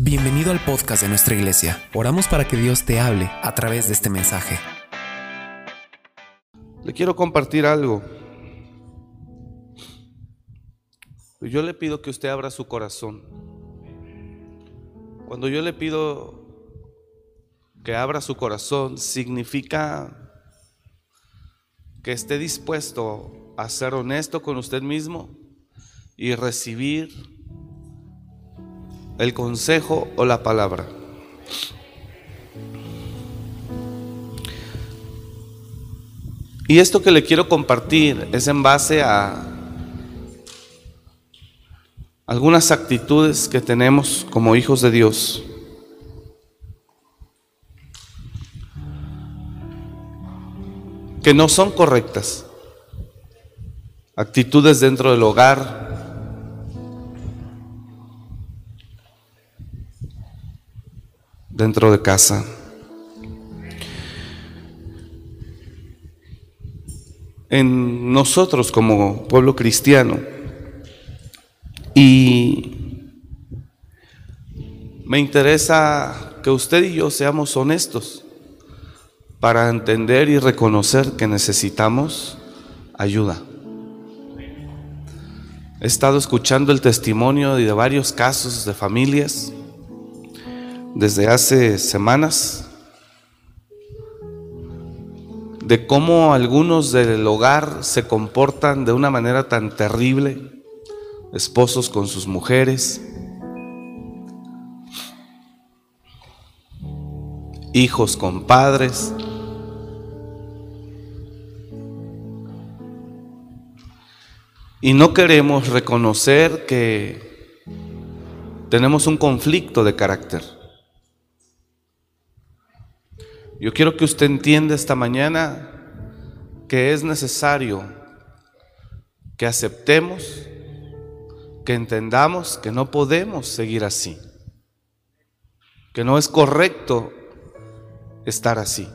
Bienvenido al podcast de nuestra iglesia. Oramos para que Dios te hable a través de este mensaje. Le quiero compartir algo. Yo le pido que usted abra su corazón. Cuando yo le pido que abra su corazón, significa que esté dispuesto a ser honesto con usted mismo y recibir el consejo o la palabra. Y esto que le quiero compartir es en base a algunas actitudes que tenemos como hijos de Dios. que no son correctas. Actitudes dentro del hogar, dentro de casa. En nosotros como pueblo cristiano. Y me interesa que usted y yo seamos honestos para entender y reconocer que necesitamos ayuda. He estado escuchando el testimonio de varios casos de familias desde hace semanas de cómo algunos del hogar se comportan de una manera tan terrible, esposos con sus mujeres, hijos con padres. Y no queremos reconocer que tenemos un conflicto de carácter. Yo quiero que usted entienda esta mañana que es necesario que aceptemos, que entendamos que no podemos seguir así, que no es correcto estar así.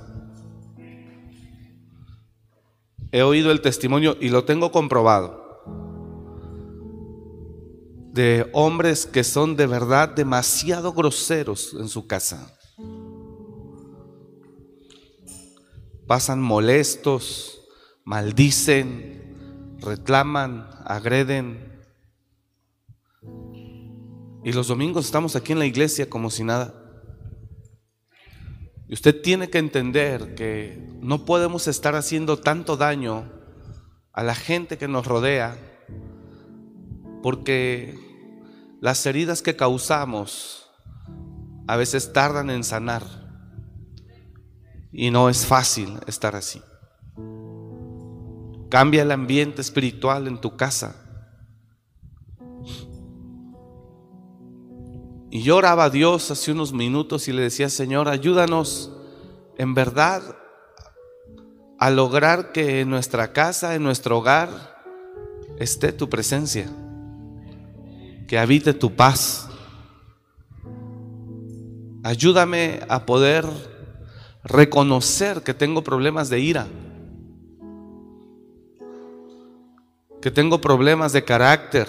He oído el testimonio y lo tengo comprobado de hombres que son de verdad demasiado groseros en su casa. Pasan molestos, maldicen, reclaman, agreden. Y los domingos estamos aquí en la iglesia como si nada. Y usted tiene que entender que no podemos estar haciendo tanto daño a la gente que nos rodea porque las heridas que causamos a veces tardan en sanar. Y no es fácil estar así. Cambia el ambiente espiritual en tu casa. Y yo oraba a Dios hace unos minutos y le decía, Señor, ayúdanos en verdad a lograr que en nuestra casa, en nuestro hogar, esté tu presencia, que habite tu paz. Ayúdame a poder reconocer que tengo problemas de ira, que tengo problemas de carácter,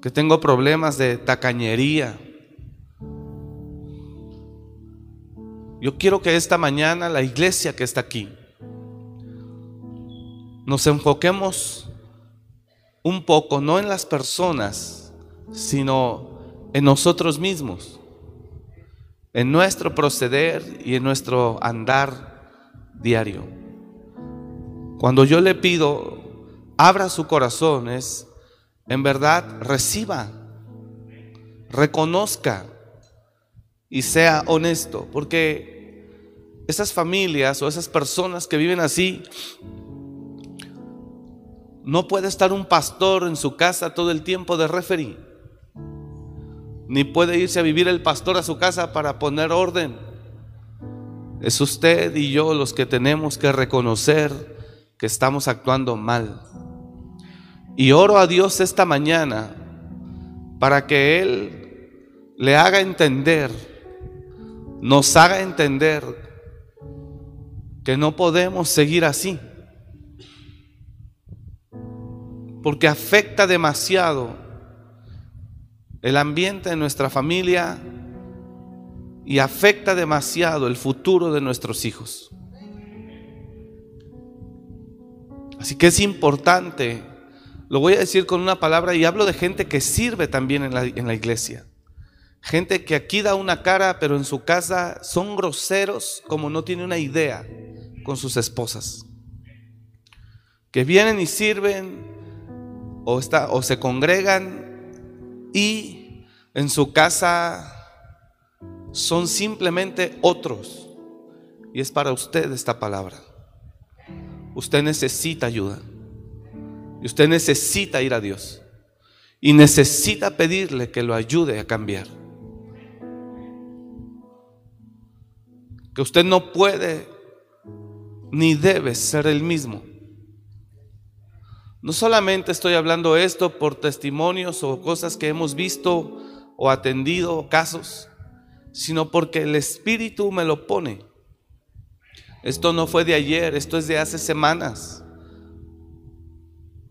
que tengo problemas de tacañería. Yo quiero que esta mañana la iglesia que está aquí nos enfoquemos un poco, no en las personas, sino en nosotros mismos en nuestro proceder y en nuestro andar diario. Cuando yo le pido, abra su corazón, es en verdad reciba, reconozca y sea honesto, porque esas familias o esas personas que viven así, no puede estar un pastor en su casa todo el tiempo de referí ni puede irse a vivir el pastor a su casa para poner orden. Es usted y yo los que tenemos que reconocer que estamos actuando mal. Y oro a Dios esta mañana para que Él le haga entender, nos haga entender que no podemos seguir así. Porque afecta demasiado el ambiente de nuestra familia y afecta demasiado el futuro de nuestros hijos. Así que es importante, lo voy a decir con una palabra y hablo de gente que sirve también en la, en la iglesia. Gente que aquí da una cara, pero en su casa son groseros como no tiene una idea con sus esposas. Que vienen y sirven o, está, o se congregan y en su casa son simplemente otros. Y es para usted esta palabra. Usted necesita ayuda. Y usted necesita ir a Dios. Y necesita pedirle que lo ayude a cambiar. Que usted no puede ni debe ser el mismo. No solamente estoy hablando esto por testimonios o cosas que hemos visto o atendido, casos, sino porque el Espíritu me lo pone. Esto no fue de ayer, esto es de hace semanas.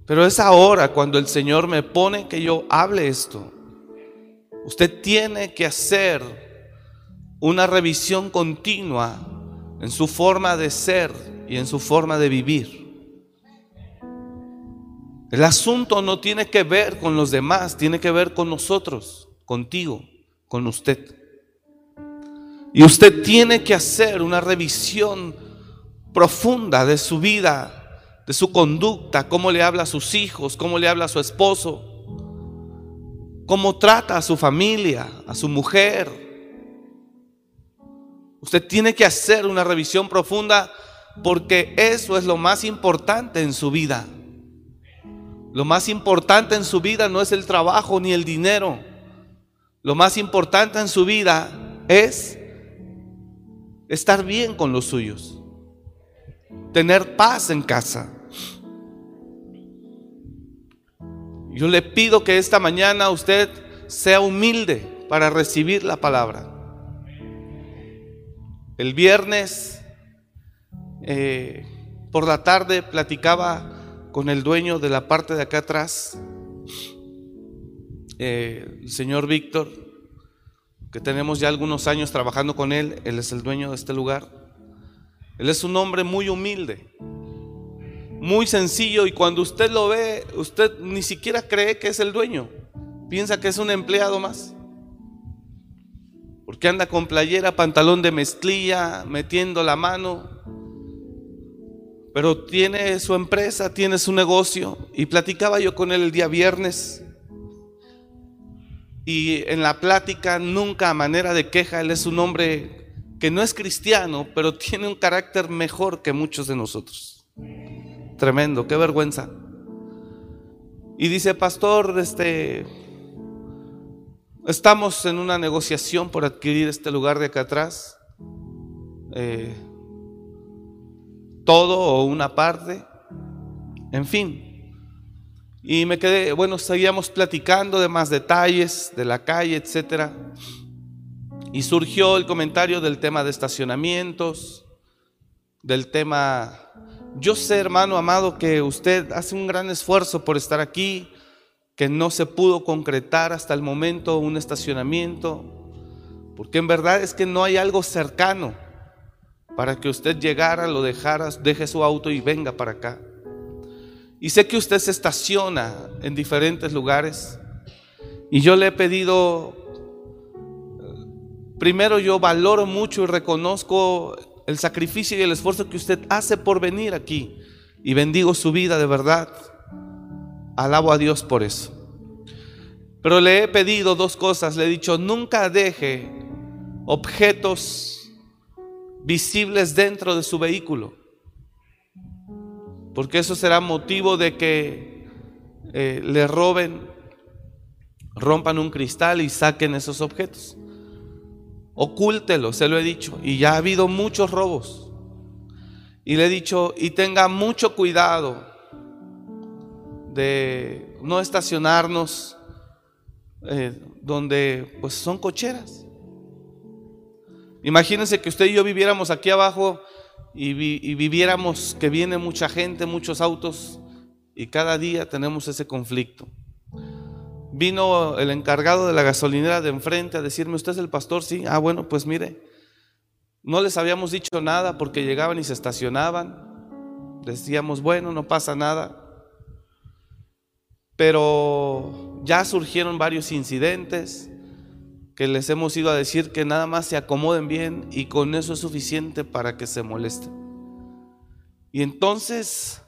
Pero es ahora cuando el Señor me pone que yo hable esto. Usted tiene que hacer una revisión continua en su forma de ser y en su forma de vivir. El asunto no tiene que ver con los demás, tiene que ver con nosotros, contigo, con usted. Y usted tiene que hacer una revisión profunda de su vida, de su conducta, cómo le habla a sus hijos, cómo le habla a su esposo, cómo trata a su familia, a su mujer, Usted tiene que hacer una revisión profunda porque eso es lo más importante en su vida. Lo más importante en su vida no es el trabajo ni el dinero. Lo más importante en su vida es estar bien con los suyos. Tener paz en casa. Yo le pido que esta mañana usted sea humilde para recibir la palabra. El viernes eh, por la tarde platicaba con el dueño de la parte de acá atrás, eh, el señor Víctor, que tenemos ya algunos años trabajando con él, él es el dueño de este lugar. Él es un hombre muy humilde, muy sencillo y cuando usted lo ve, usted ni siquiera cree que es el dueño, piensa que es un empleado más. Porque anda con playera, pantalón de mezclilla, metiendo la mano. Pero tiene su empresa, tiene su negocio. Y platicaba yo con él el día viernes. Y en la plática, nunca a manera de queja, él es un hombre que no es cristiano, pero tiene un carácter mejor que muchos de nosotros. Tremendo, qué vergüenza. Y dice, pastor, este, Estamos en una negociación por adquirir este lugar de acá atrás. Eh, todo o una parte. En fin. Y me quedé, bueno, seguíamos platicando de más detalles de la calle, etcétera. Y surgió el comentario del tema de estacionamientos, del tema. Yo sé, hermano amado, que usted hace un gran esfuerzo por estar aquí, que no se pudo concretar hasta el momento un estacionamiento, porque en verdad es que no hay algo cercano para que usted llegara, lo dejara, deje su auto y venga para acá. Y sé que usted se estaciona en diferentes lugares y yo le he pedido, primero yo valoro mucho y reconozco el sacrificio y el esfuerzo que usted hace por venir aquí y bendigo su vida de verdad. Alabo a Dios por eso. Pero le he pedido dos cosas. Le he dicho, nunca deje objetos visibles dentro de su vehículo. Porque eso será motivo de que eh, le roben, rompan un cristal y saquen esos objetos. Ocúltelo, se lo he dicho. Y ya ha habido muchos robos. Y le he dicho, y tenga mucho cuidado de no estacionarnos eh, donde pues son cocheras. Imagínense que usted y yo viviéramos aquí abajo y, viviéramos que viene mucha gente, muchos autos y cada día tenemos ese conflicto. vino el encargado de la gasolinera de enfrente a decirme, ¿usted es el pastor? Sí. Ah, bueno, pues mire, no les habíamos dicho nada porque llegaban y se estacionaban. Decíamos, bueno, no pasa nada. Pero ya surgieron varios incidentes que les hemos ido a decir que nada más se acomoden bien y con eso es suficiente para que se molesten. Y entonces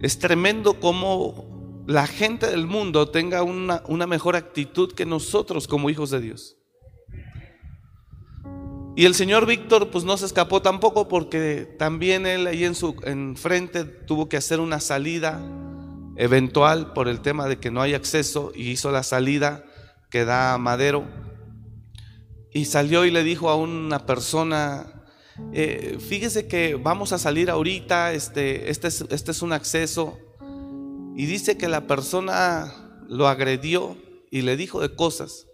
es tremendo como la gente del mundo tenga una, una mejor actitud que nosotros como hijos de Dios. Y el señor Víctor pues no se escapó tampoco porque también él ahí en su frente tuvo que hacer una salida eventual por el tema de que no hay acceso y hizo la salida que da Madero. Y salió y le dijo a una persona, eh, fíjese que vamos a salir ahorita, este, este, es, este es un acceso. Y dice que la persona lo agredió y le dijo de cosas.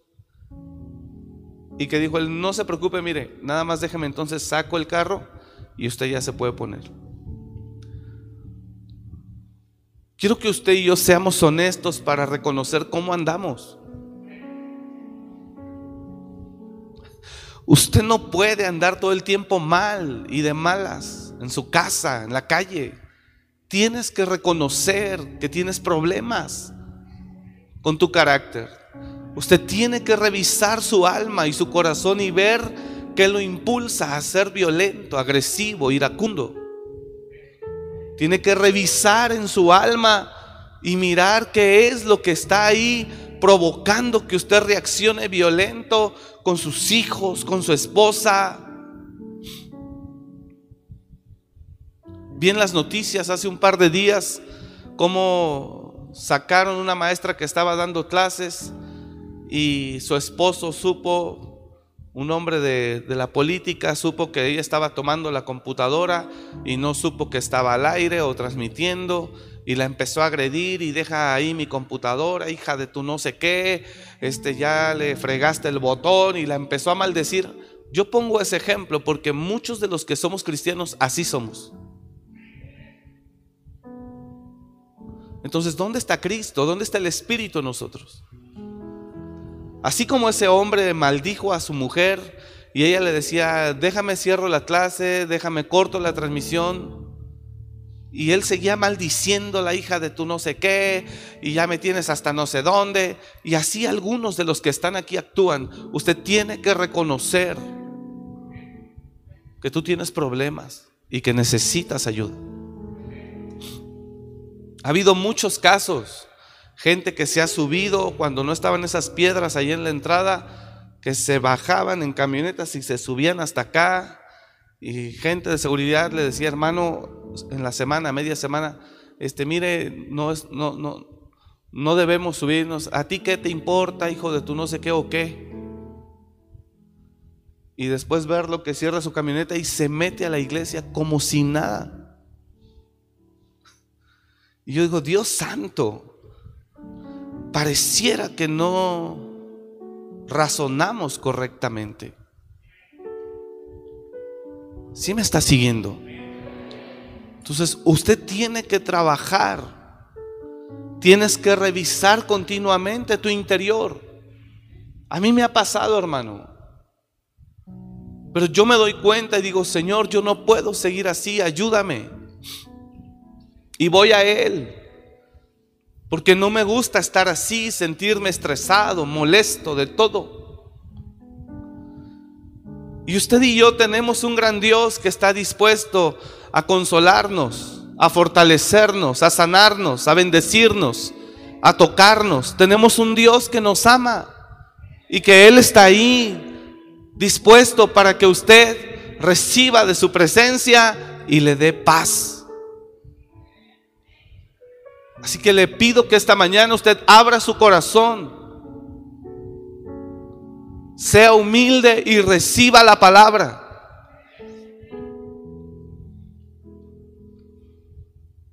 Y que dijo él, no se preocupe, mire, nada más déjeme entonces saco el carro y usted ya se puede poner. Quiero que usted y yo seamos honestos para reconocer cómo andamos. Usted no puede andar todo el tiempo mal y de malas en su casa, en la calle. Tienes que reconocer que tienes problemas con tu carácter. Usted tiene que revisar su alma y su corazón y ver qué lo impulsa a ser violento, agresivo, iracundo. Tiene que revisar en su alma y mirar qué es lo que está ahí provocando que usted reaccione violento con sus hijos, con su esposa. Vi en las noticias hace un par de días cómo sacaron una maestra que estaba dando clases y su esposo supo un hombre de, la política supo que ella estaba tomando la computadora y no supo que estaba al aire o transmitiendo y la empezó a agredir y deja ahí mi computadora, hija de tu no sé qué, este ya le fregaste el botón y la empezó a maldecir. Yo pongo ese ejemplo porque muchos de los que somos cristianos así somos. Entonces, ¿dónde está Cristo? ¿Dónde está el Espíritu en nosotros? Así como ese hombre maldijo a su mujer y ella le decía, déjame cierro la clase, déjame corto la transmisión. Y él seguía maldiciendo la hija de tu no sé qué, y ya me tienes hasta no sé dónde. Y así algunos de los que están aquí actúan. Usted tiene que reconocer que tú tienes problemas y que necesitas ayuda. Ha habido muchos casos gente que se ha subido cuando no estaban esas piedras ahí en la entrada, que se bajaban en camionetas y se subían hasta acá. Y gente de seguridad le decía, hermano, en la semana, media semana, este, mire, no, es, no, no, no debemos subirnos. ¿A ti qué te importa, hijo de tu no sé qué o qué? Y después verlo que cierra su camioneta y se mete a la iglesia como si nada. Y yo digo, Dios santo, pareciera que no razonamos correctamente. ¿Sí me está siguiendo? Entonces, usted tiene que trabajar. Tienes que revisar continuamente tu interior. A mí me ha pasado, hermano. Pero yo me doy cuenta y digo, Señor, yo no puedo seguir así, ayúdame. Y voy a Él. Porque no me gusta estar así, sentirme estresado, molesto de todo. Y usted y yo tenemos un gran Dios que está dispuesto a consolarnos, a fortalecernos, a sanarnos, a bendecirnos, a tocarnos. Tenemos un Dios que nos ama y que Él está ahí dispuesto para que usted reciba de su presencia y le dé paz. Así que le pido que esta mañana usted abra su corazón, sea humilde y reciba la palabra.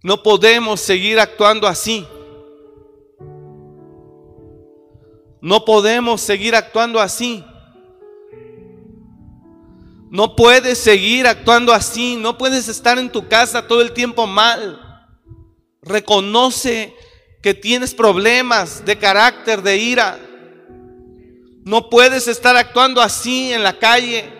No podemos seguir actuando así. No podemos seguir actuando así. No puedes seguir actuando así. No puedes estar en tu casa todo el tiempo mal. Reconoce que tienes problemas de carácter, de ira. No puedes estar actuando así en la calle.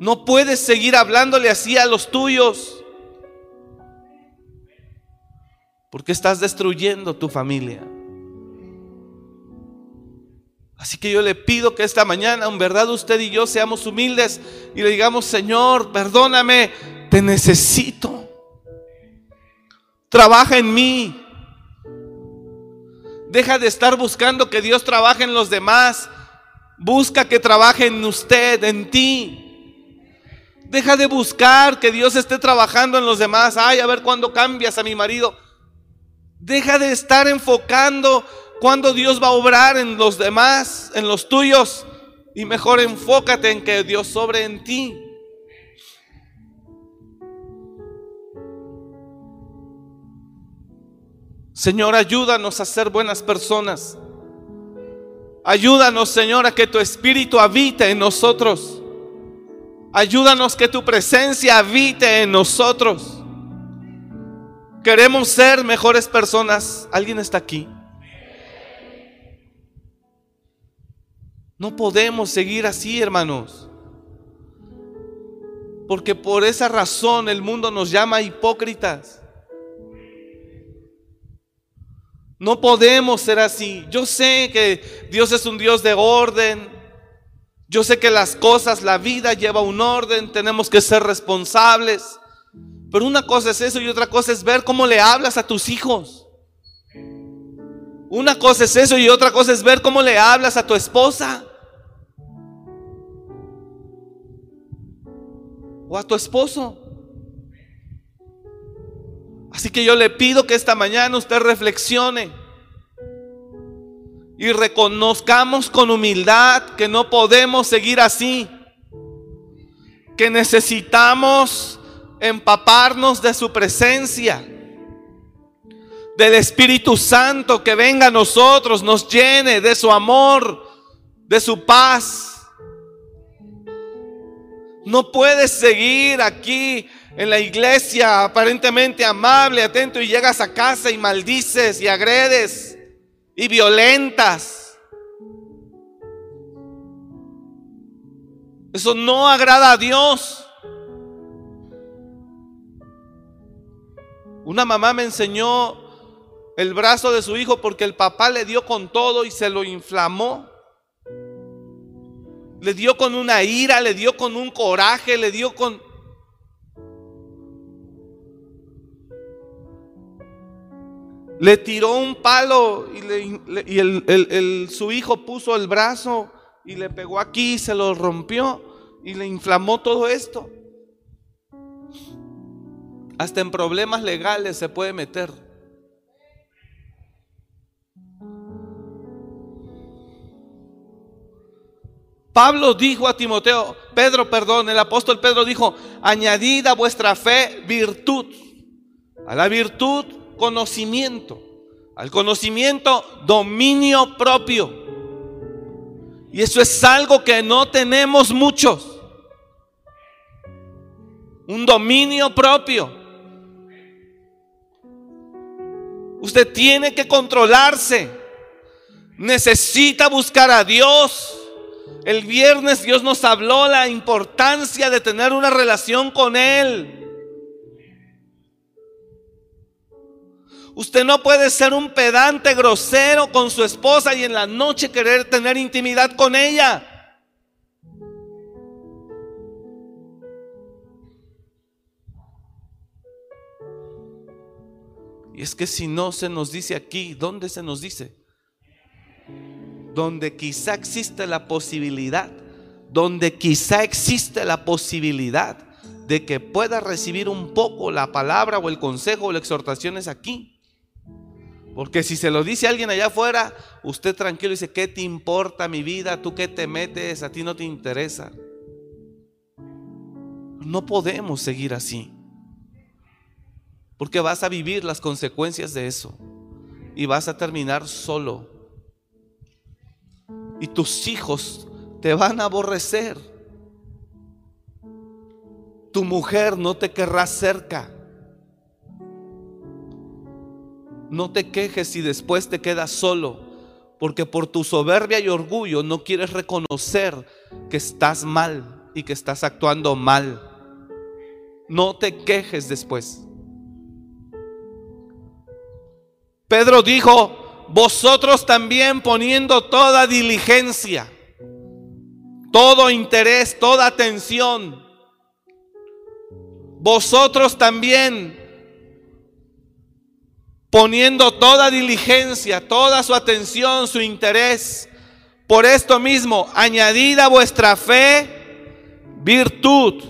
No puedes seguir hablándole así a los tuyos. Porque estás destruyendo tu familia. Así que yo le pido que esta mañana, en verdad, usted y yo seamos humildes y le digamos, Señor, perdóname, te necesito. Trabaja en mí. Deja de estar buscando que Dios trabaje en los demás. Busca que trabaje en usted, en ti. Deja de buscar que Dios esté trabajando en los demás. Ay, a ver cuándo cambias a mi marido. Deja de estar enfocando cuando Dios va a obrar en los demás, en los tuyos. Y mejor enfócate en que Dios sobre en ti. Señor, ayúdanos a ser buenas personas. Ayúdanos, Señor, a que tu Espíritu habite en nosotros. Ayúdanos que tu presencia habite en nosotros. Queremos ser mejores personas. ¿Alguien está aquí? No podemos seguir así, hermanos. Porque por esa razón el mundo nos llama hipócritas. No podemos ser así. Yo sé que Dios es un Dios de orden. Yo sé que las cosas, la vida lleva un orden. Tenemos que ser responsables. Pero una cosa es eso y otra cosa es ver cómo le hablas a tus hijos. Una cosa es eso y otra cosa es ver cómo le hablas a tu esposa. O a tu esposo. Así que yo le pido que esta mañana usted reflexione y reconozcamos con humildad que no podemos seguir así, que necesitamos empaparnos de su presencia, del Espíritu Santo que venga a nosotros, nos llene de su amor, de su paz. No puedes seguir aquí en la iglesia aparentemente amable, atento y llegas a casa y maldices y agredes y violentas. Eso no agrada a Dios. Una mamá me enseñó el brazo de su hijo porque el papá le dio con todo y se lo inflamó. Le dio con una ira, le dio con un coraje, le dio con... Le tiró un palo y, el, su hijo puso el brazo y le pegó aquí, se lo rompió y le inflamó todo esto. Hasta en problemas legales se puede meter. Pablo dijo a Timoteo, Pedro, perdón, el apóstol Pedro dijo, añadid a vuestra fe virtud, a la virtud conocimiento. Al conocimiento, dominio propio. Y eso es algo que no tenemos muchos. Un dominio propio. Usted tiene que controlarse. Necesita buscar a Dios. El viernes Dios nos habló la importancia de tener una relación con Él. Usted no puede ser un pedante grosero con su esposa y en la noche querer tener intimidad con ella. Y es que si no se nos dice aquí, ¿dónde se nos dice? Donde quizá existe la posibilidad, donde quizá existe la posibilidad de que pueda recibir un poco la palabra o el consejo o la exhortación es aquí. Porque si se lo dice alguien allá afuera, usted tranquilo dice, ¿qué te importa mi vida? ¿Tú qué te metes? A ti no te interesa. No podemos seguir así. Porque vas a vivir las consecuencias de eso. Y vas a terminar solo. Y tus hijos te van a aborrecer. Tu mujer no te querrá cerca. No te quejes si después te quedas solo, porque por tu soberbia y orgullo no quieres reconocer que estás mal y que estás actuando mal. No te quejes después. Pedro dijo, vosotros también poniendo toda diligencia, todo interés, toda atención, vosotros también poniendo toda diligencia, toda su atención, su interés, por esto mismo, añadida a vuestra fe virtud.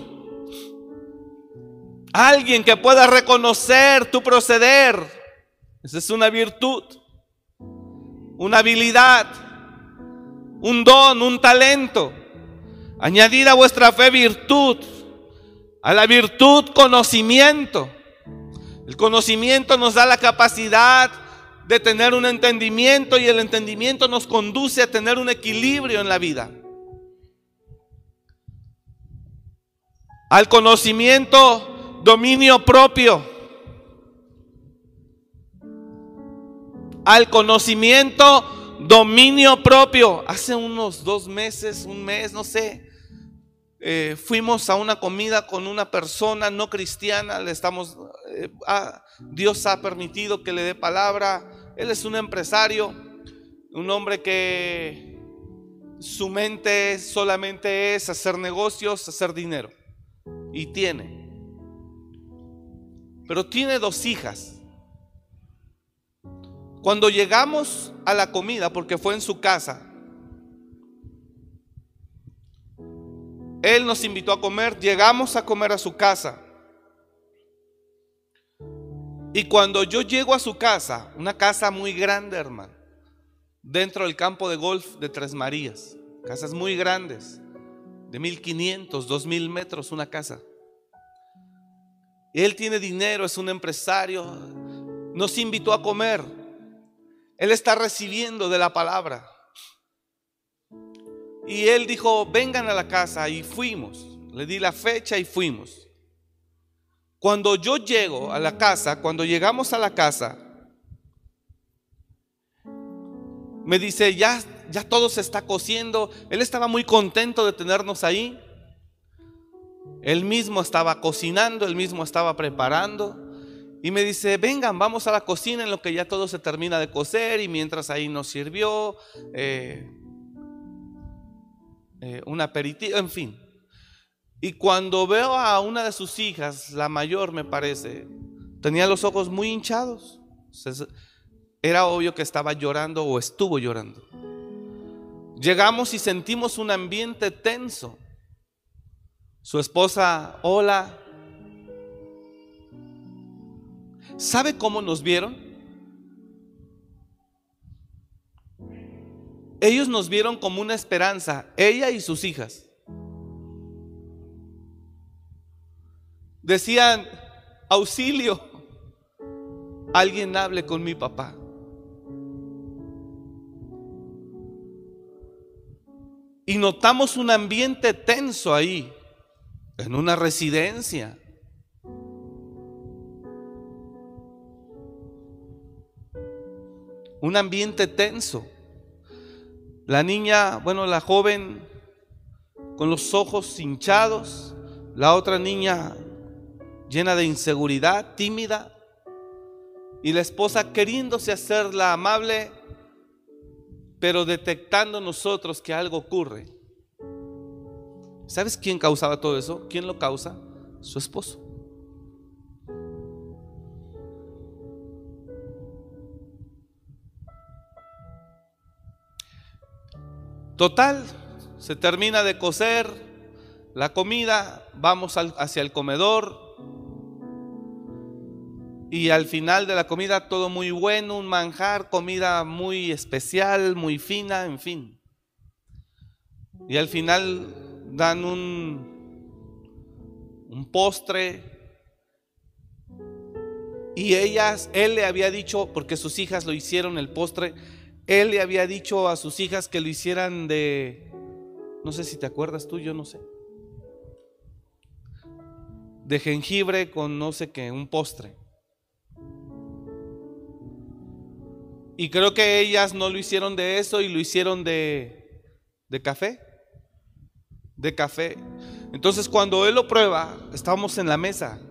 Alguien que pueda reconocer tu proceder esa es una virtud, una habilidad, un don, un talento. Añadida a vuestra fe virtud, a la virtud conocimiento. El conocimiento nos da la capacidad de tener un entendimiento y el entendimiento nos conduce a tener un equilibrio en la vida. Al conocimiento, dominio propio. al conocimiento, dominio propio. Hace unos dos meses, un mes, no sé, eh, fuimos a una comida con una persona no cristiana, le estamos, eh, Dios ha permitido que le dé palabra. Él es un empresario, un hombre que su mente solamente es hacer negocios, hacer dinero. Y tiene. Pero tiene dos hijas. Cuando llegamos a la comida, porque fue en su casa, Él nos invitó a comer, llegamos a comer a su casa. Y cuando yo llego a su casa, una casa muy grande, hermano, dentro del campo de golf de Tres Marías, casas muy grandes, de 1500, 2000 metros, una casa. Él tiene dinero, es un empresario, nos invitó a comer. Él está recibiendo de la palabra. Y él dijo, vengan a la casa y fuimos. Le di la fecha y fuimos. Cuando yo llego a la casa, cuando llegamos a la casa, me dice, ya, ya todo se está cociendo. Él estaba muy contento de tenernos ahí. Él mismo estaba cocinando, él mismo estaba preparando. Y me dice, vengan, vamos a la cocina en lo que ya todo se termina de cocer y mientras ahí nos sirvió eh, eh, un aperitivo, en fin. Y cuando veo a una de sus hijas, la mayor me parece, tenía los ojos muy hinchados. Era obvio que estaba llorando o estuvo llorando. Llegamos y sentimos un ambiente tenso. Su esposa, hola, ¿Sabe cómo nos vieron? Ellos nos vieron como una esperanza, ella y sus hijas. Decían, auxilio, alguien hable con mi papá. Y notamos un ambiente tenso ahí, en una residencia. un ambiente tenso. La niña, bueno, la joven con los ojos hinchados, la otra niña llena de inseguridad, tímida, y la esposa queriéndose hacerla amable, pero detectando nosotros que algo ocurre. ¿Sabes quién causaba todo eso? ¿Quién lo causa? Su esposo. Total, se termina de cocer la comida, vamos hacia el comedor y al final de la comida todo muy bueno, un manjar, comida muy especial, muy fina, en fin. Y al final dan un, un postre y ellas, él le había dicho, porque sus hijas lo hicieron el postre, él le había dicho a sus hijas que lo hicieran de, no sé si te acuerdas tú, yo no sé, de jengibre con no sé qué, un postre. Y creo que ellas no lo hicieron de eso y lo hicieron de, de café. De café. Entonces cuando él lo prueba, estábamos en la mesa.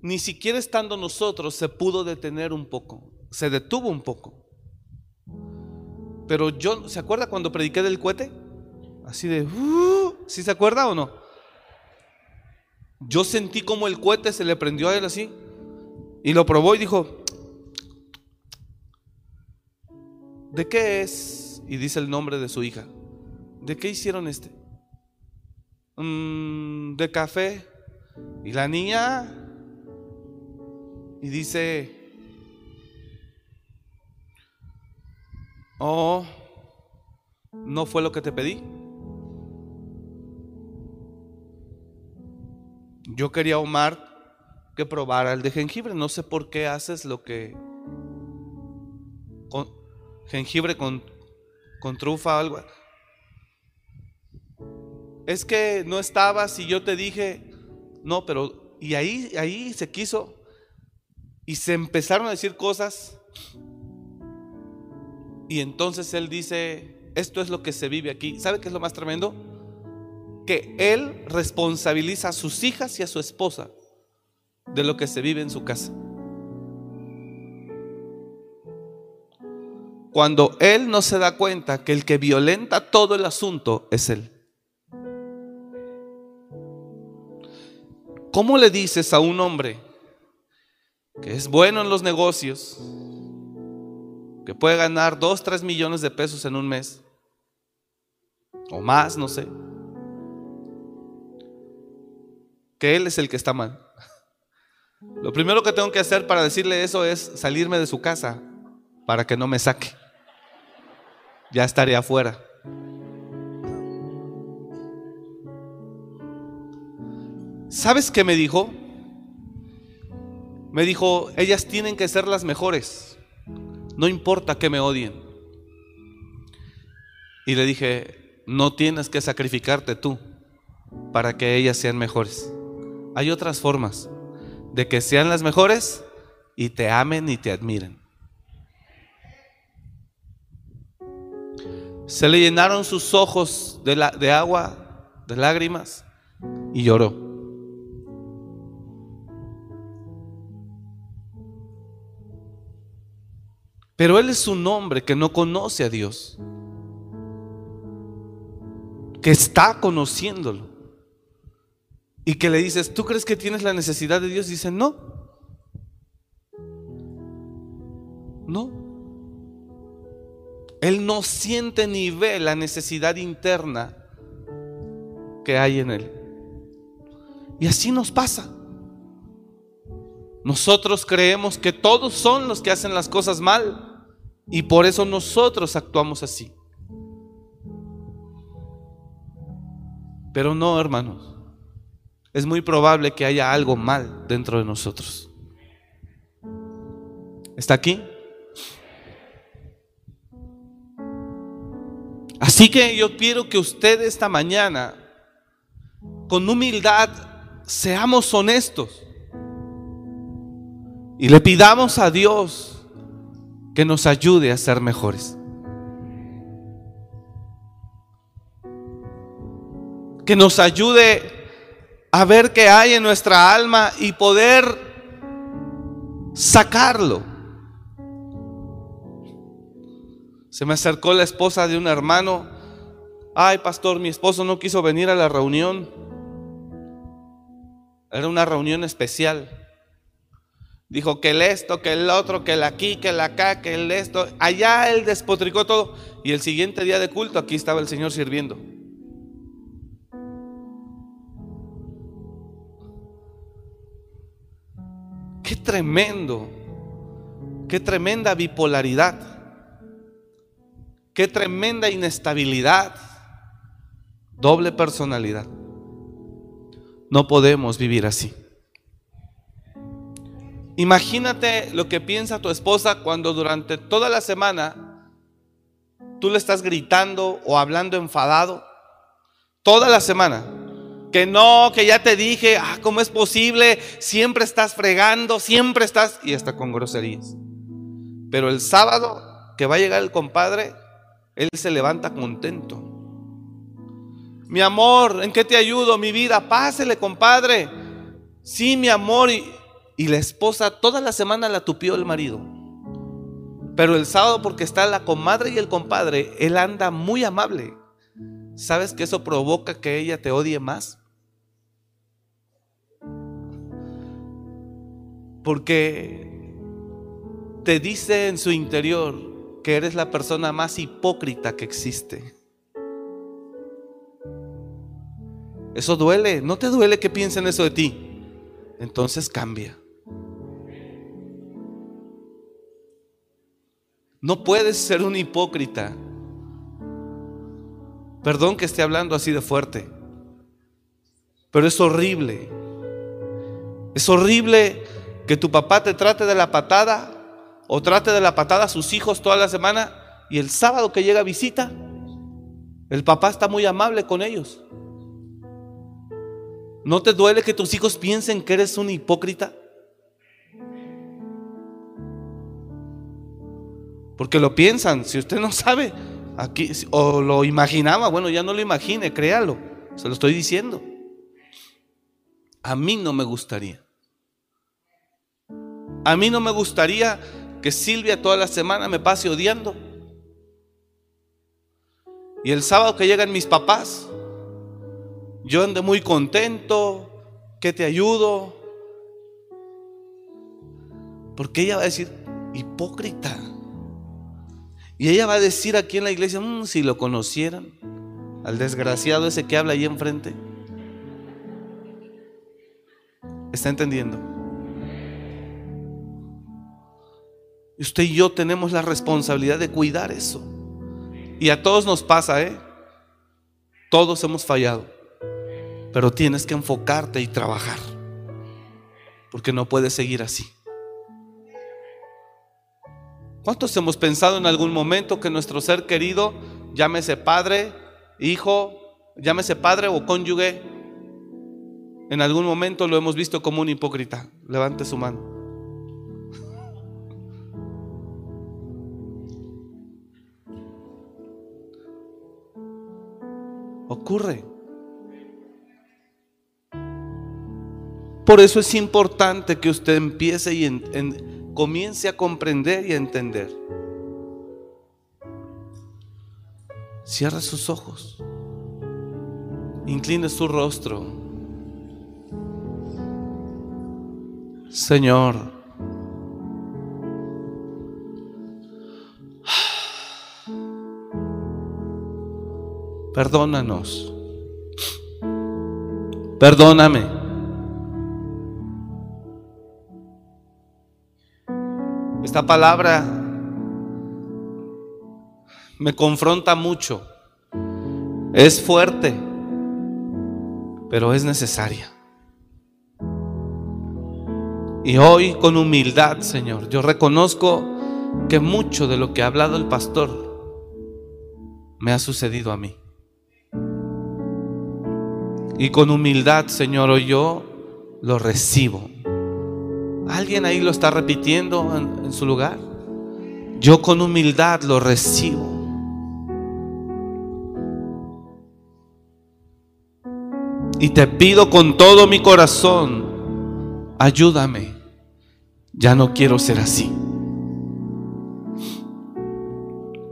Ni siquiera estando nosotros se pudo detener un poco. Se detuvo un poco. Pero yo, ¿se acuerda cuando prediqué del cohete? Así de, uh, ¿sí se acuerda o no? Yo sentí como el cohete se le prendió a él así. Y lo probó y dijo, ¿De qué es? Y dice el nombre de su hija. ¿De qué hicieron este? Mm, de café. Y la niña. Y dice, oh, no fue lo que te pedí. Yo quería Omar que probara el de jengibre. No sé por qué haces lo que jengibre con, con trufa o algo. Es que no estabas y yo te dije, no, pero y ahí, ahí se quiso y se empezaron a decir cosas y entonces él dice, esto es lo que se vive aquí. ¿Sabe qué es lo más tremendo? Que él responsabiliza a sus hijas y a su esposa de lo que se vive en su casa. cuando él no se da cuenta que el que violenta todo el asunto es él. ¿Cómo le dices a un hombre que es bueno en los negocios, que puede ganar 2, 3 millones de pesos en un mes, o más, no sé, que él es el que está mal? Lo primero que tengo que hacer para decirle eso es salirme de su casa para que no me saque ya estaría afuera. ¿Sabes qué me dijo? Me dijo, ellas tienen que ser las mejores, no importa que me odien. Y le dije, no tienes que sacrificarte tú para que ellas sean mejores. Hay otras formas de que sean las mejores y te amen y te admiren. Se le llenaron sus ojos de, la, de agua, de lágrimas, y lloró. Pero él es un hombre que no conoce a Dios, que está conociéndolo. Y que le dices, ¿tú crees que tienes la necesidad de Dios? dice, no. No. Él no siente ni ve la necesidad interna que hay en Él. Y así nos pasa. Nosotros creemos que todos son los que hacen las cosas mal y por eso nosotros actuamos así. Pero no, hermanos. Es muy probable que haya algo mal dentro de nosotros. ¿Está aquí? Así que yo quiero que usted esta mañana, con humildad, seamos honestos y le pidamos a Dios que nos ayude a ser mejores. Que nos ayude a ver qué hay en nuestra alma y poder sacarlo. Se me acercó la esposa de un hermano. Ay, pastor, mi esposo no quiso venir a la reunión. Era una reunión especial. Dijo que el esto, que el otro, que el aquí, que el acá, que el esto. Allá él despotricó todo. Y el siguiente día de culto, aquí estaba el Señor sirviendo. Qué tremendo. Qué tremenda bipolaridad. Qué tremenda inestabilidad. Doble personalidad. No podemos vivir así. Imagínate lo que piensa tu esposa cuando durante toda la semana tú le estás gritando o hablando enfadado. Toda la semana. Que no, que ya te dije, ah, ¿cómo es posible? Siempre estás fregando, siempre estás... Y está con groserías. Pero el sábado que va a llegar el compadre, él se levanta contento. Mi amor, ¿en qué te ayudo? Mi vida, pásele, compadre. Sí, mi amor. Y, y la esposa toda la semana la tupió el marido. Pero el sábado, porque está la comadre y el compadre, él anda muy amable. ¿Sabes que eso provoca que ella te odie más? Porque te dice en su interior que eres la persona más hipócrita que existe. Eso duele, no te duele que piensen eso de ti. Entonces cambia. No puedes ser un hipócrita. Perdón que esté hablando así de fuerte, pero es horrible. Es horrible que tu papá te trate de la patada o trate de la patada a sus hijos toda la semana y el sábado que llega visita, el papá está muy amable con ellos. ¿No te duele que tus hijos piensen que eres un hipócrita? Porque lo piensan, si usted no sabe, aquí o lo imaginaba, bueno, ya no lo imagine, créalo, se lo estoy diciendo. A mí no me gustaría. A mí no me gustaría que Silvia toda la semana me pase odiando. Y el sábado que llegan mis papás, yo ande muy contento, que te ayudo. Porque ella va a decir, hipócrita. Y ella va a decir aquí en la iglesia, mm, si lo conocieran, al desgraciado ese que habla ahí enfrente. ¿Está entendiendo? Usted y yo tenemos la responsabilidad de cuidar eso. Y a todos nos pasa, ¿eh? Todos hemos fallado. Pero tienes que enfocarte y trabajar. Porque no puedes seguir así. ¿Cuántos hemos pensado en algún momento que nuestro ser querido, llámese padre, hijo, llámese padre o cónyuge, en algún momento lo hemos visto como un hipócrita? Levante su mano. Ocurre. Por eso es importante que usted empiece y comience a comprender y a entender. Cierra sus ojos. Incline su rostro. Señor, perdónanos. Perdóname. Esta palabra me confronta mucho. Es fuerte, pero es necesaria. Y hoy con humildad, Señor, yo reconozco que mucho de lo que ha hablado el pastor me ha sucedido a mí. Y con humildad, Señor, hoy yo lo recibo. ¿Alguien ahí lo está repitiendo en, su lugar? Yo con humildad lo recibo. Y te pido con todo mi corazón, ayúdame. Ya no quiero ser así.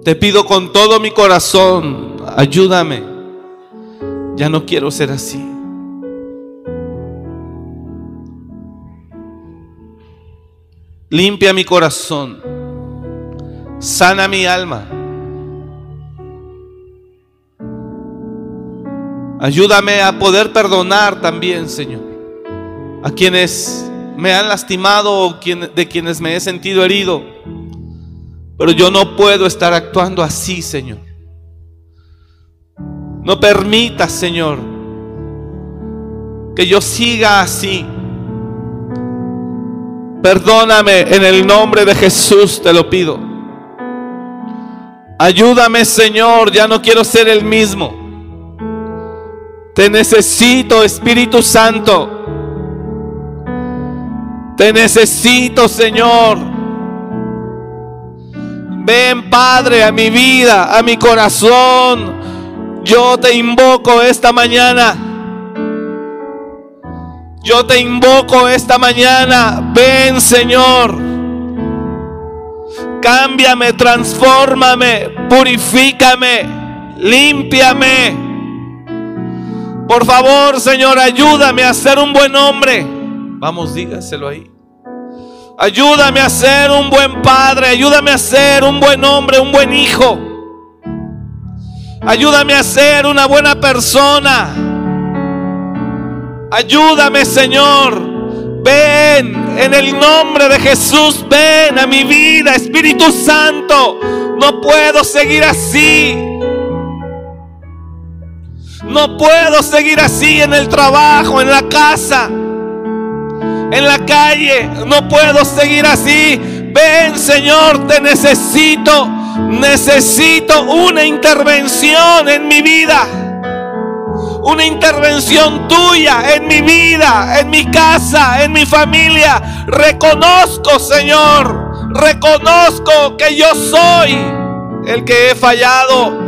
Te pido con todo mi corazón, ayúdame. Ya no quiero ser así. Limpia mi corazón. Sana mi alma. Ayúdame a poder perdonar también, Señor, a quienes me han lastimado o de quienes me he sentido herido. Pero yo no puedo estar actuando así, Señor. No permitas, Señor, que yo siga así. Perdóname en el nombre de Jesús, te lo pido. Ayúdame, Señor, ya no quiero ser el mismo. Te necesito, Espíritu Santo. Te necesito, Señor. Ven, Padre, a mi vida, a mi corazón. Yo te invoco esta mañana. Yo te invoco esta mañana. Ven, Señor. Cámbiame, transfórmame, purifícame, límpiame. Por favor, Señor, ayúdame a ser un buen hombre. Vamos, dígaselo ahí. Ayúdame a ser un buen padre, ayúdame a ser un buen hombre, un buen hijo. Ayúdame a ser una buena persona. Ayúdame, Señor. Ven en el nombre de Jesús, ven a mi vida, Espíritu Santo. No puedo seguir así. No puedo seguir así en el trabajo, en la casa en la calle. No puedo seguir así. Ven, Señor, te necesito. Necesito una intervención en mi vida. Una intervención tuya en mi vida, en mi casa, en mi familia. Reconozco, Señor. Reconozco que yo soy el que he fallado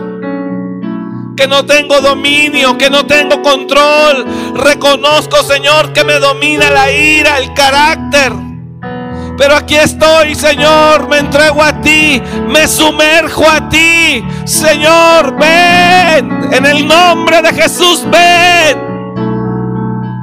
que no tengo dominio, que no tengo control. Reconozco, Señor, que me domina la ira, el carácter. Pero aquí estoy, Señor, me entrego a ti, me sumerjo a ti. Señor, ven, en el nombre de Jesús, ven.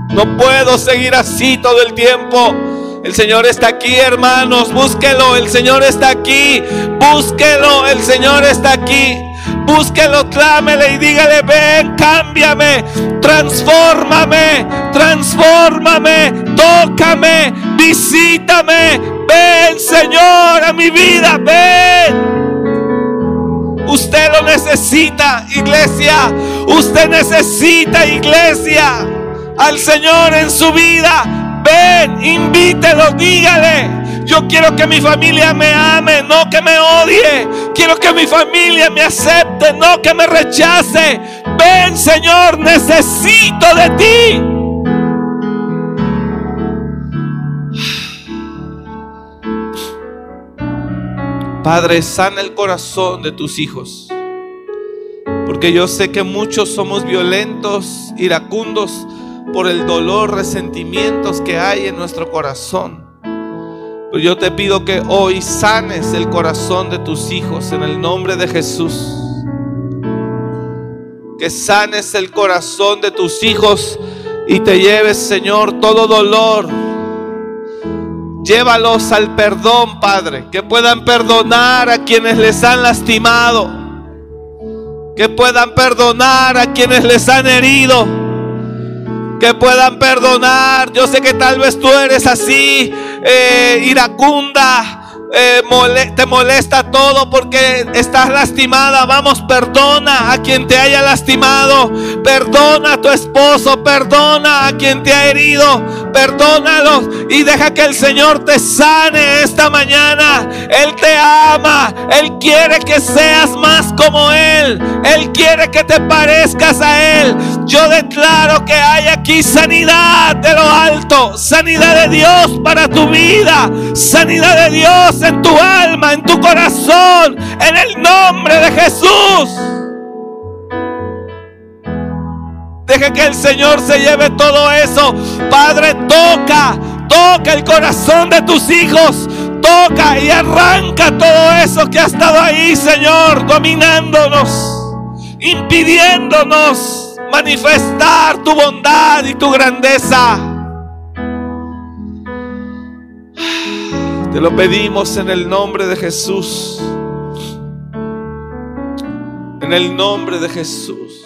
No puedo seguir así todo el tiempo. El Señor está aquí, hermanos. Búsquelo. El Señor está aquí. Búsquelo. El Señor está aquí. Búsquelo, clámele y dígale, ven, cámbiame, transfórmame, transfórmame, tócame, visítame, ven, Señor, a mi vida, ven. Usted lo necesita, iglesia. Usted necesita, iglesia, al Señor en su vida. Ven, invítelo, dígale. Yo quiero que mi familia me ame, no que me odie. Quiero que mi familia me acepte, no que me rechace. Ven, Señor, necesito de ti. Padre, sana el corazón de tus hijos. Porque yo sé que muchos somos violentos, iracundos por el dolor, resentimientos que hay en nuestro corazón. Pero yo te pido que hoy sanes el corazón de tus hijos en el nombre de Jesús. Que sanes el corazón de tus hijos y te lleves, Señor, todo dolor. Llévalos al perdón, Padre. Que puedan perdonar a quienes les han lastimado. Que puedan perdonar a quienes les han herido que puedan perdonar. Yo sé que tal vez tú eres así, eh, iracunda, eh, te molesta todo porque estás lastimada. Vamos, perdona a quien te haya lastimado. Perdona a tu esposo. Perdona a quien te ha herido. Perdónalo y deja que el Señor te sane esta mañana. Él te ama. Él quiere que seas más como Él. Él quiere que te parezcas a Él. Yo declaro que hay aquí sanidad de lo alto. Sanidad de Dios para tu vida. Sanidad de Dios en tu alma, en tu corazón, en el nombre de Jesús. Deje que el Señor se lleve todo eso. Padre, toca, toca el corazón de tus hijos. Toca y arranca todo eso que ha estado ahí, Señor, dominándonos, impidiéndonos manifestar tu bondad y tu grandeza. Te lo pedimos en el nombre de Jesús. En el nombre de Jesús.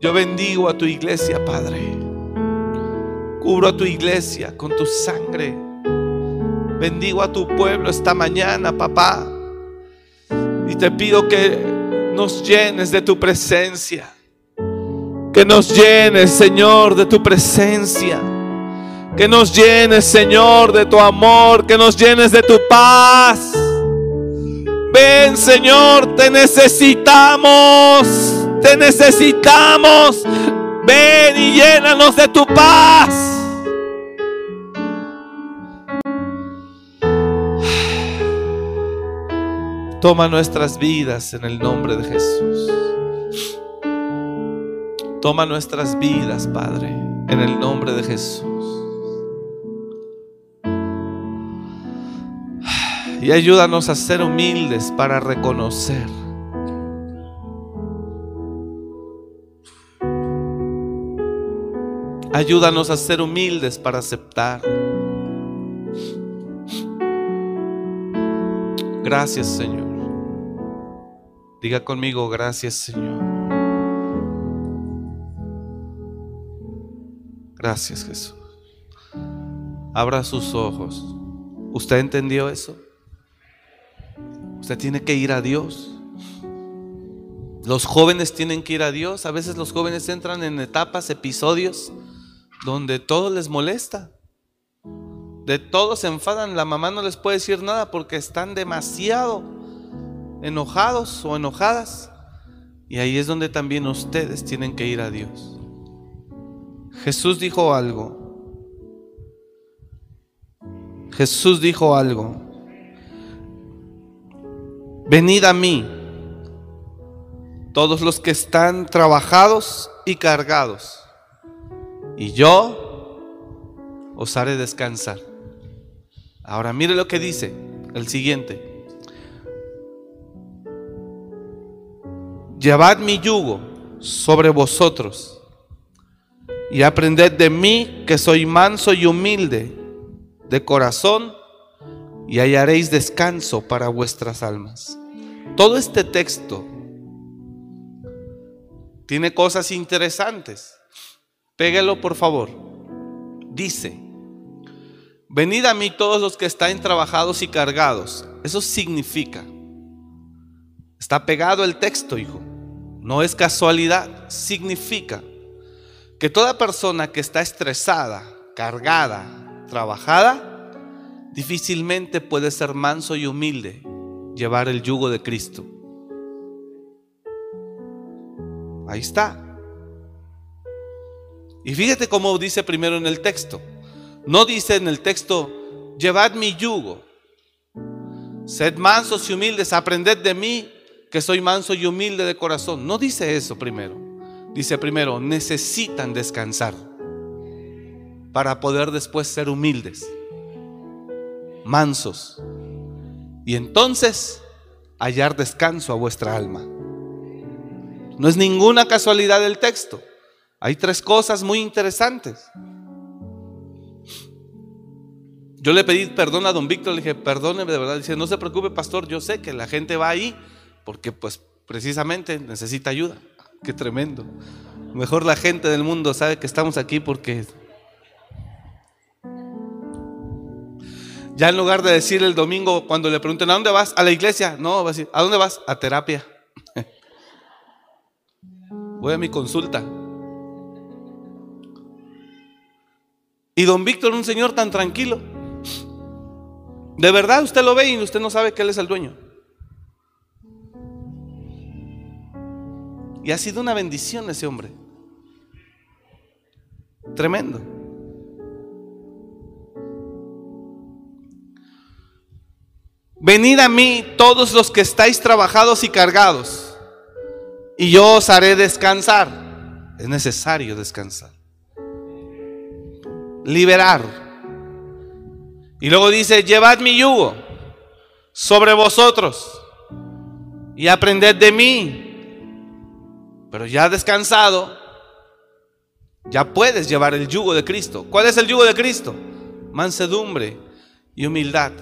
Yo bendigo a tu iglesia, Padre. Cubro a tu iglesia con tu sangre. Bendigo a tu pueblo esta mañana, papá. Y te pido que nos llenes de tu presencia. Que nos llenes, Señor, de tu presencia. Que nos llenes, Señor, de tu amor. Que nos llenes de tu paz. Ven, Señor, te necesitamos. Te necesitamos. Ven y llénanos de tu paz. Toma nuestras vidas en el nombre de Jesús. Toma nuestras vidas, Padre, en el nombre de Jesús. Y ayúdanos a ser humildes para reconocer. Ayúdanos a ser humildes para aceptar. Gracias Señor. Diga conmigo, gracias Señor. Gracias Jesús. Abra sus ojos. ¿Usted entendió eso? Usted tiene que ir a Dios. Los jóvenes tienen que ir a Dios. A veces los jóvenes entran en etapas, episodios, donde todo les molesta. De todo se enfadan. La mamá no les puede decir nada porque están demasiado enojados o enojadas. Y ahí es donde también ustedes tienen que ir a Dios. Jesús dijo algo. Jesús dijo algo. Venid a mí, todos los que están trabajados y cargados, y yo os haré descansar. Ahora mire lo que dice el siguiente. Llevad mi yugo sobre vosotros y aprended de mí que soy manso y humilde de corazón y hallaréis descanso para vuestras almas. Todo este texto tiene cosas interesantes. Péguelo por favor. Dice, venid a mí todos los que están trabajados y cargados. Eso significa, está pegado el texto, hijo. No es casualidad, significa que toda persona que está estresada, cargada, trabajada, difícilmente puede ser manso y humilde, llevar el yugo de Cristo. Ahí está. Y fíjate cómo dice primero en el texto. No dice en el texto, llevad mi yugo. Sed mansos y humildes, aprended de mí que soy manso y humilde de corazón. No dice eso primero. Dice primero, necesitan descansar para poder después ser humildes mansos, y entonces hallar descanso a vuestra alma. No es ninguna casualidad del texto. Hay tres cosas muy interesantes. Yo le pedí perdón a don Víctor, le dije, perdóneme de verdad. Dice, no se preocupe, pastor, yo sé que la gente va ahí porque pues precisamente necesita ayuda. Qué tremendo. Mejor la gente del mundo sabe que estamos aquí porque Ya en lugar de decir el domingo, cuando le pregunten, ¿a dónde vas? A la iglesia. No, va a decir, ¿a dónde vas? A terapia. Voy a mi consulta. Y don Víctor, un señor tan tranquilo. De verdad usted lo ve y usted no sabe que él es el dueño. Y ha sido una bendición ese hombre. Tremendo. Venid a mí todos los que estáis trabajados y cargados, y yo os haré descansar. Es necesario descansar. Liberar. Y luego dice, llevad mi yugo sobre vosotros y aprended de mí. Pero ya descansado, ya puedes llevar el yugo de Cristo. ¿Cuál es el yugo de Cristo? Mansedumbre y humildad.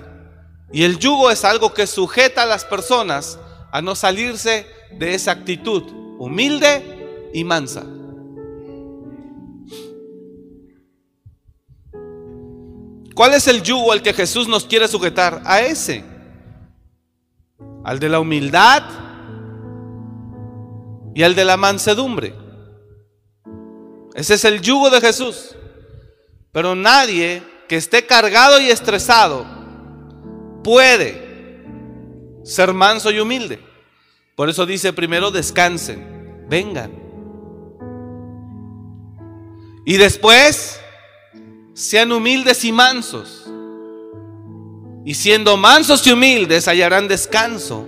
Y el yugo es algo que sujeta a las personas a no salirse de esa actitud humilde y mansa. ¿Cuál es el yugo al que Jesús nos quiere sujetar? A ese. Al de la humildad y al de la mansedumbre. Ese es el yugo de Jesús. Pero nadie que esté cargado y estresado puede ser manso y humilde. Por eso dice primero descansen, vengan. Y después sean humildes y mansos. Y siendo mansos y humildes hallarán descanso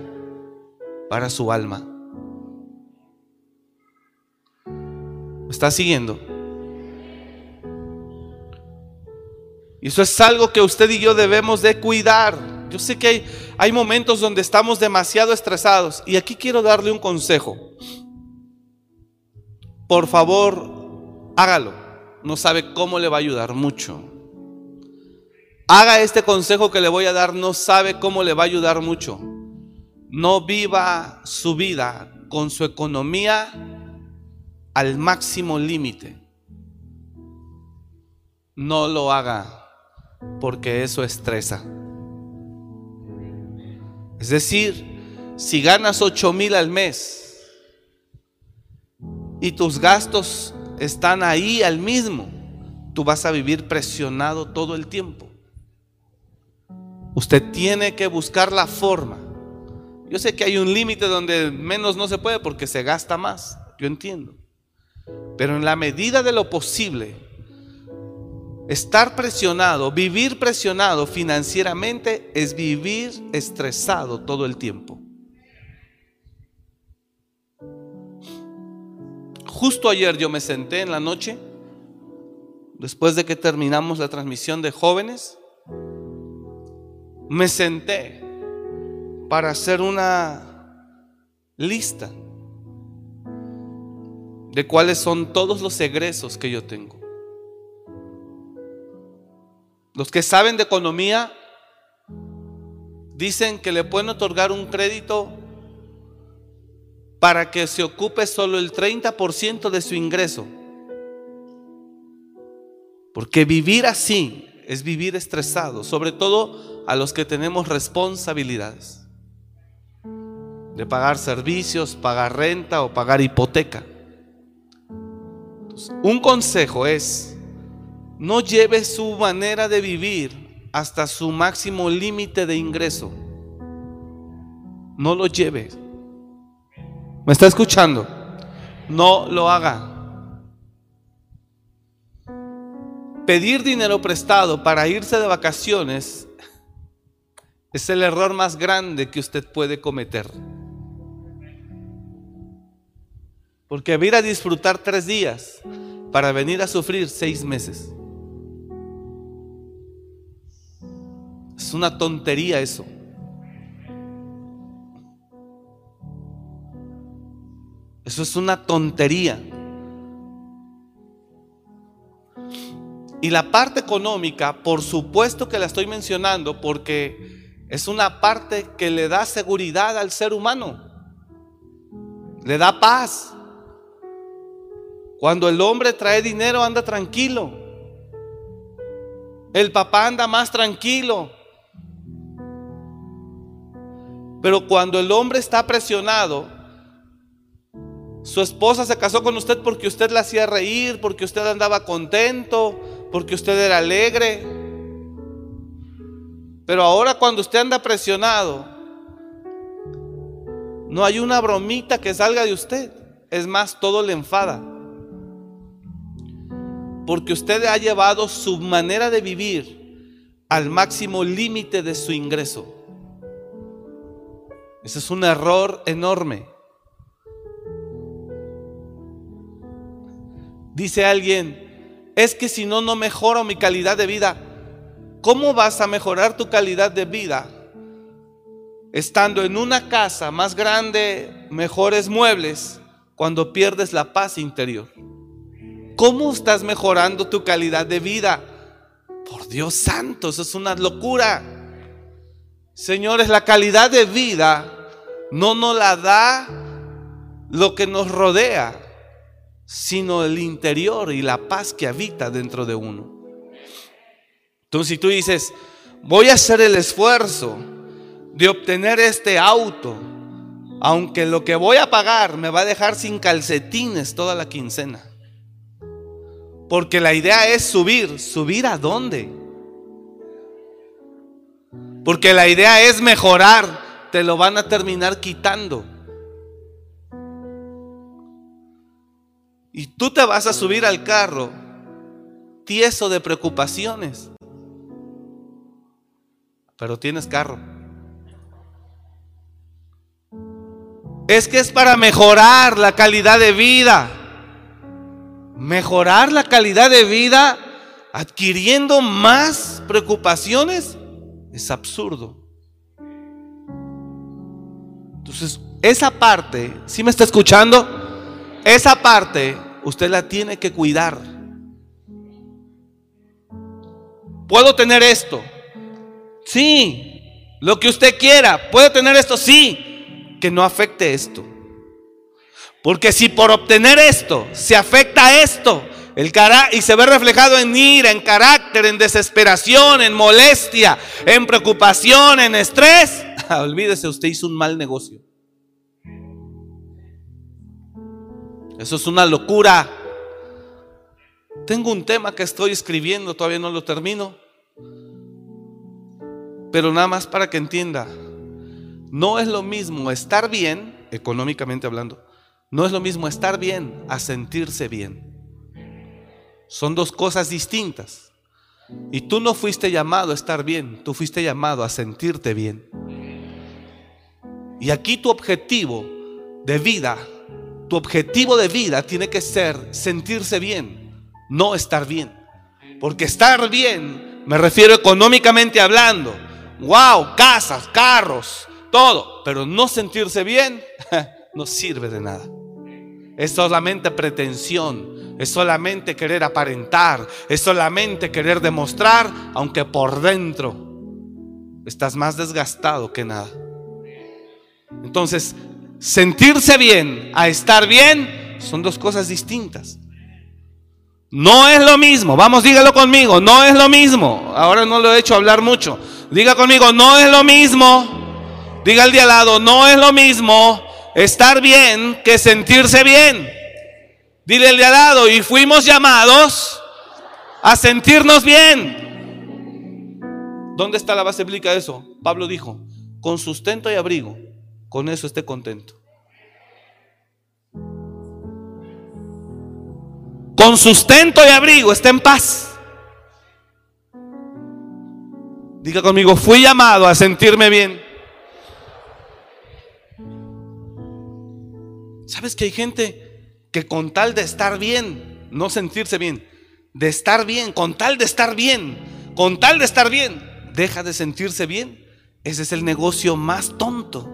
para su alma. ¿Me está siguiendo? Y eso es algo que usted y yo debemos de cuidar. Yo sé que hay, hay momentos donde estamos demasiado estresados y aquí quiero darle un consejo. Por favor, hágalo. No sabe cómo le va a ayudar mucho. Haga este consejo que le voy a dar, no sabe cómo le va a ayudar mucho. No viva su vida con su economía al máximo límite. No lo haga porque eso estresa. Es decir, si ganas 8 mil al mes y tus gastos están ahí al mismo, tú vas a vivir presionado todo el tiempo. Usted tiene que buscar la forma. Yo sé que hay un límite donde menos no se puede porque se gasta más, yo entiendo. Pero en la medida de lo posible, estar presionado, vivir presionado financieramente es vivir estresado todo el tiempo. Justo ayer yo me senté en la noche, después de que terminamos la transmisión de jóvenes, me senté para hacer una lista de cuáles son todos los egresos que yo tengo. Los que saben de economía dicen que le pueden otorgar un crédito para que se ocupe solo el 30% de su ingreso. Porque vivir así es vivir estresado, sobre todo a los que tenemos responsabilidades de pagar servicios, pagar renta o pagar hipoteca. Un consejo es, no lleve su manera de vivir hasta su máximo límite de ingreso. No lo lleve. ¿Me está escuchando? No lo haga. Pedir dinero prestado para irse de vacaciones es el error más grande que usted puede cometer. Porque ir a disfrutar tres días para venir a sufrir seis meses. Es una tontería eso. Eso es una tontería. Y la parte económica, por supuesto que la estoy mencionando porque es una parte que le da seguridad al ser humano. Le da paz. Cuando el hombre trae dinero anda tranquilo. El papá anda más tranquilo. Pero cuando el hombre está presionado, su esposa se casó con usted porque usted la hacía reír, porque usted andaba contento, porque usted era alegre. Pero ahora cuando usted anda presionado, no hay una bromita que salga de usted. Es más, todo le enfada. Porque usted ha llevado su manera de vivir al máximo límite de su ingreso. Ese es un error enorme. Dice alguien, es que si no, no mejoro mi calidad de vida. ¿Cómo vas a mejorar tu calidad de vida estando en una casa más grande, mejores muebles, cuando pierdes la paz interior? ¿Cómo estás mejorando tu calidad de vida? Por Dios santo, eso es una locura. Señores, la calidad de vida no nos la da lo que nos rodea, sino el interior y la paz que habita dentro de uno. Entonces, si tú dices, voy a hacer el esfuerzo de obtener este auto, aunque lo que voy a pagar me va a dejar sin calcetines toda la quincena. Porque la idea es subir. ¿Subir a dónde? Porque la idea es mejorar te lo van a terminar quitando. Y tú te vas a subir al carro tieso de preocupaciones. Pero tienes carro. Es que es para mejorar la calidad de vida. Mejorar la calidad de vida adquiriendo más preocupaciones es absurdo. Entonces, esa parte, si me está escuchando? Esa parte usted la tiene que cuidar. ¿Puedo tener esto? Sí. Lo que usted quiera. ¿Puedo tener esto? Sí. Que no afecte esto. Porque si por obtener esto se afecta esto, el cara y se ve reflejado en ira, en carácter, en desesperación, en molestia, en preocupación, en estrés, olvídese, usted hizo un mal negocio. Eso es una locura. Tengo un tema que estoy escribiendo, todavía no lo termino. Pero nada más para que entienda, no es lo mismo estar bien, económicamente hablando, no es lo mismo estar bien a sentirse bien. Son dos cosas distintas. Y tú no fuiste llamado a estar bien, tú fuiste llamado a sentirte bien. Y aquí tu objetivo de vida, tu objetivo de vida tiene que ser sentirse bien, no estar bien. Porque estar bien, me refiero económicamente hablando, wow, casas, carros, todo, pero no sentirse bien no sirve de nada. Es solamente pretensión, es solamente querer aparentar, es solamente querer demostrar, aunque por dentro estás más desgastado que nada. Entonces, sentirse bien a estar bien son dos cosas distintas. No es lo mismo, vamos, dígalo conmigo, no es lo mismo. Ahora no lo he hecho hablar mucho. Diga conmigo, no es lo mismo. Diga al de al lado, no es lo mismo estar bien que sentirse bien. Dile al de al y fuimos llamados a sentirnos bien. ¿Dónde está la base bíblica de eso? Pablo dijo, con sustento y abrigo con eso esté contento. Con sustento y abrigo, esté en paz. Diga conmigo, fui llamado a sentirme bien. ¿Sabes que hay gente que con tal de estar bien, no sentirse bien, de estar bien, con tal de estar bien, con tal de estar bien, deja de sentirse bien? Ese es el negocio más tonto.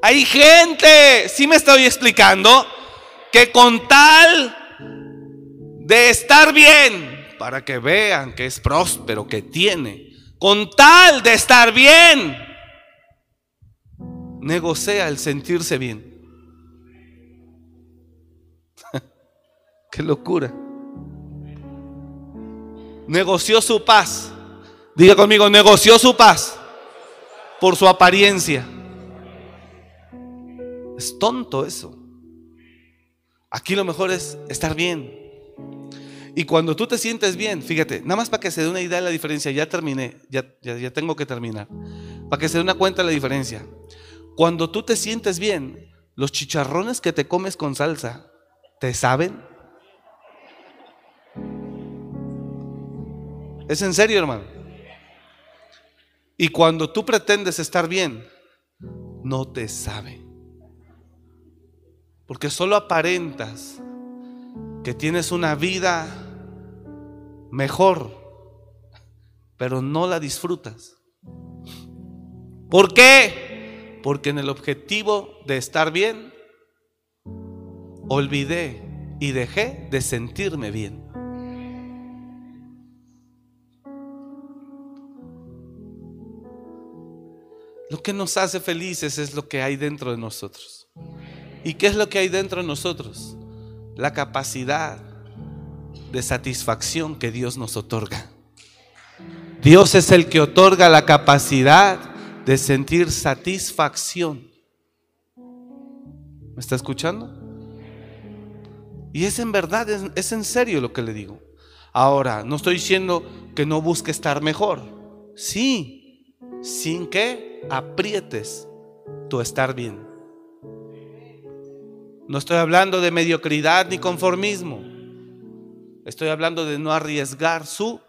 Hay gente, si me estoy explicando, que con tal de estar bien, para que vean que es próspero, que tiene, con tal de estar bien, negocia el sentirse bien. Qué locura. Negoció su paz. Diga conmigo, negoció su paz por su apariencia. Es tonto eso. Aquí lo mejor es estar bien. Y cuando tú te sientes bien, fíjate, nada más para que se dé una idea de la diferencia, ya terminé, ya, ya, tengo que terminar. Para que se dé una cuenta de la diferencia. Cuando tú te sientes bien, los chicharrones que te comes con salsa, ¿te saben? Es en serio, hermano. Y cuando tú pretendes estar bien, no te sabe. Porque solo aparentas que tienes una vida mejor, pero no la disfrutas. ¿Por qué? Porque en el objetivo de estar bien, olvidé y dejé de sentirme bien. Lo que nos hace felices es lo que hay dentro de nosotros. ¿Y qué es lo que hay dentro de nosotros? La capacidad de satisfacción que Dios nos otorga. Dios es el que otorga la capacidad de sentir satisfacción. ¿Me está escuchando? Y es en verdad, es, en serio lo que le digo. Ahora, no estoy diciendo que no busque estar mejor. Sí, sin que aprietes tu estar bien. No estoy hablando de mediocridad ni conformismo. Estoy hablando de no arriesgar su,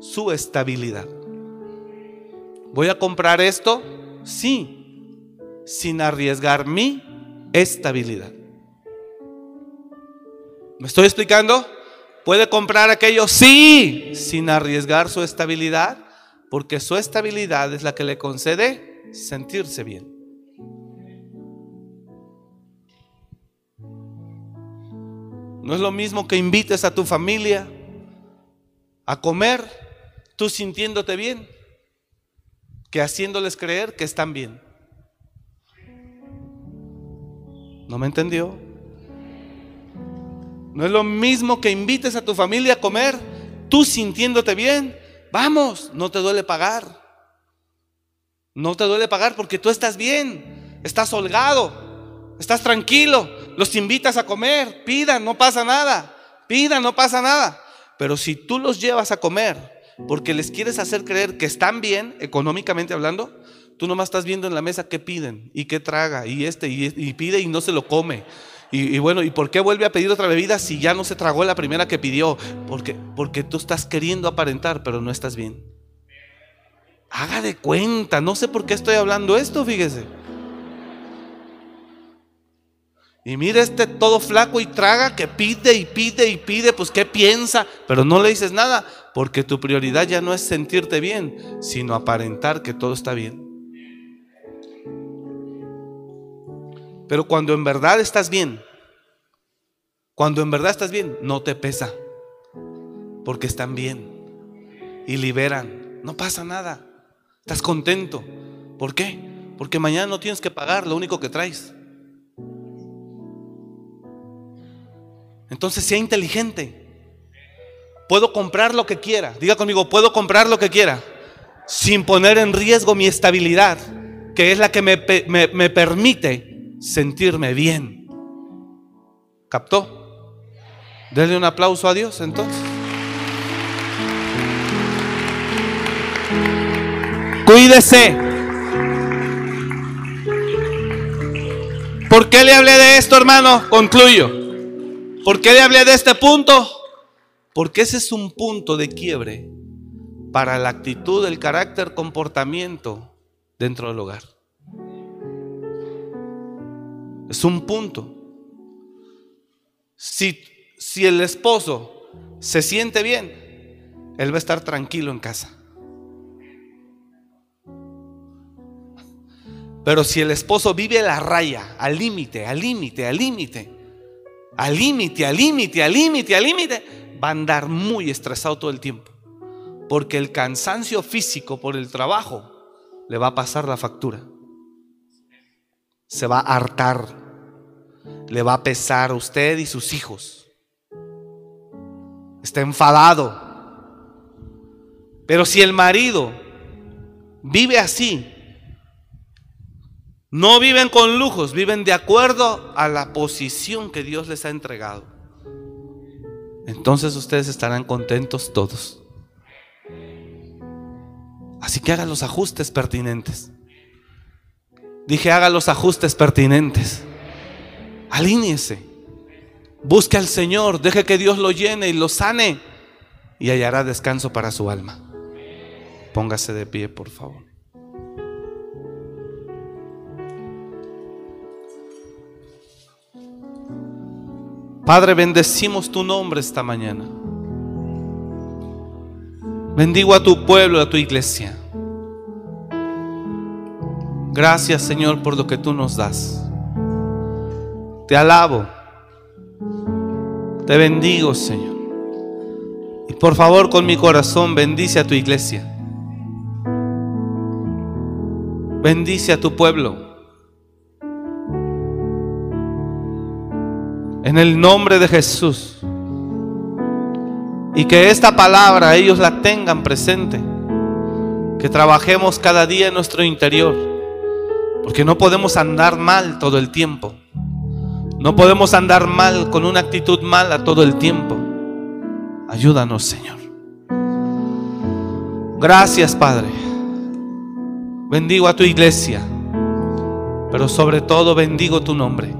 su estabilidad. Voy a comprar esto, Sí, sin arriesgar mi estabilidad. ¿Me estoy explicando? ¿Puede comprar aquello? Sí, sin arriesgar su estabilidad, porque su estabilidad es la que le concede sentirse bien. No es lo mismo que invites a tu familia a comer tú sintiéndote bien que haciéndoles creer que están bien. ¿No me entendió? No es lo mismo que invites a tu familia a comer, tú sintiéndote bien. Vamos, no te duele pagar. No te duele pagar porque tú estás bien, estás holgado, estás tranquilo. Los invitas a comer, pidan, no pasa nada. Pidan, no pasa nada. Pero si tú los llevas a comer porque les quieres hacer creer que están bien, económicamente hablando, tú nomás estás viendo en la mesa qué piden y qué traga y este y, pide y no se lo come. Y, bueno, ¿y por qué vuelve a pedir otra bebida si ya no se tragó la primera que pidió? Porque, porque tú estás queriendo aparentar, pero no estás bien. Haga de cuenta, no sé por qué estoy hablando esto, fíjese. Y mira este todo flaco y traga que pide y pide y pide, pues ¿qué piensa? Pero no le dices nada, porque tu prioridad ya no es sentirte bien, sino aparentar que todo está bien. Pero cuando en verdad estás bien, cuando en verdad estás bien, no te pesa, porque están bien y liberan, no pasa nada, estás contento. ¿Por qué? Porque mañana no tienes que pagar lo único que traes. Entonces sea inteligente. Puedo comprar lo que quiera. Diga conmigo, puedo comprar lo que quiera. Sin poner en riesgo mi estabilidad, que es la que me, permite sentirme bien. ¿Captó? Denle un aplauso a Dios entonces. Cuídese. ¿Por qué le hablé de esto, hermano? Concluyo. ¿Por qué le hablé de este punto? Porque ese es un punto de quiebre para la actitud, el carácter, comportamiento dentro del hogar. Es un punto. Si, si el esposo se siente bien, él va a estar tranquilo en casa. Pero si el esposo vive la raya, al límite, al límite, al límite, al límite, al límite, al límite, al límite, va a andar muy estresado todo el tiempo. Porque el cansancio físico por el trabajo le va a pasar la factura. Se va a hartar. Le va a pesar a usted y sus hijos. Está enfadado. Pero si el marido vive así, no viven con lujos, viven de acuerdo a la posición que Dios les ha entregado. Entonces ustedes estarán contentos todos. Así que haga los ajustes pertinentes. Dije, haga los ajustes pertinentes. Alíñese. Busque al Señor, deje que Dios lo llene y lo sane y hallará descanso para su alma. Póngase de pie, por favor. Padre, bendecimos tu nombre esta mañana. Bendigo a tu pueblo, a tu iglesia. Gracias Señor por lo que tú nos das. Te alabo. Te bendigo Señor. Y por favor con mi corazón bendice a tu iglesia. Bendice a tu pueblo. En el nombre de Jesús. Y que esta palabra ellos la tengan presente. Que trabajemos cada día en nuestro interior. Porque no podemos andar mal todo el tiempo. No podemos andar mal con una actitud mala todo el tiempo. Ayúdanos, Señor. Gracias, Padre. Bendigo a tu iglesia. Pero sobre todo bendigo tu nombre.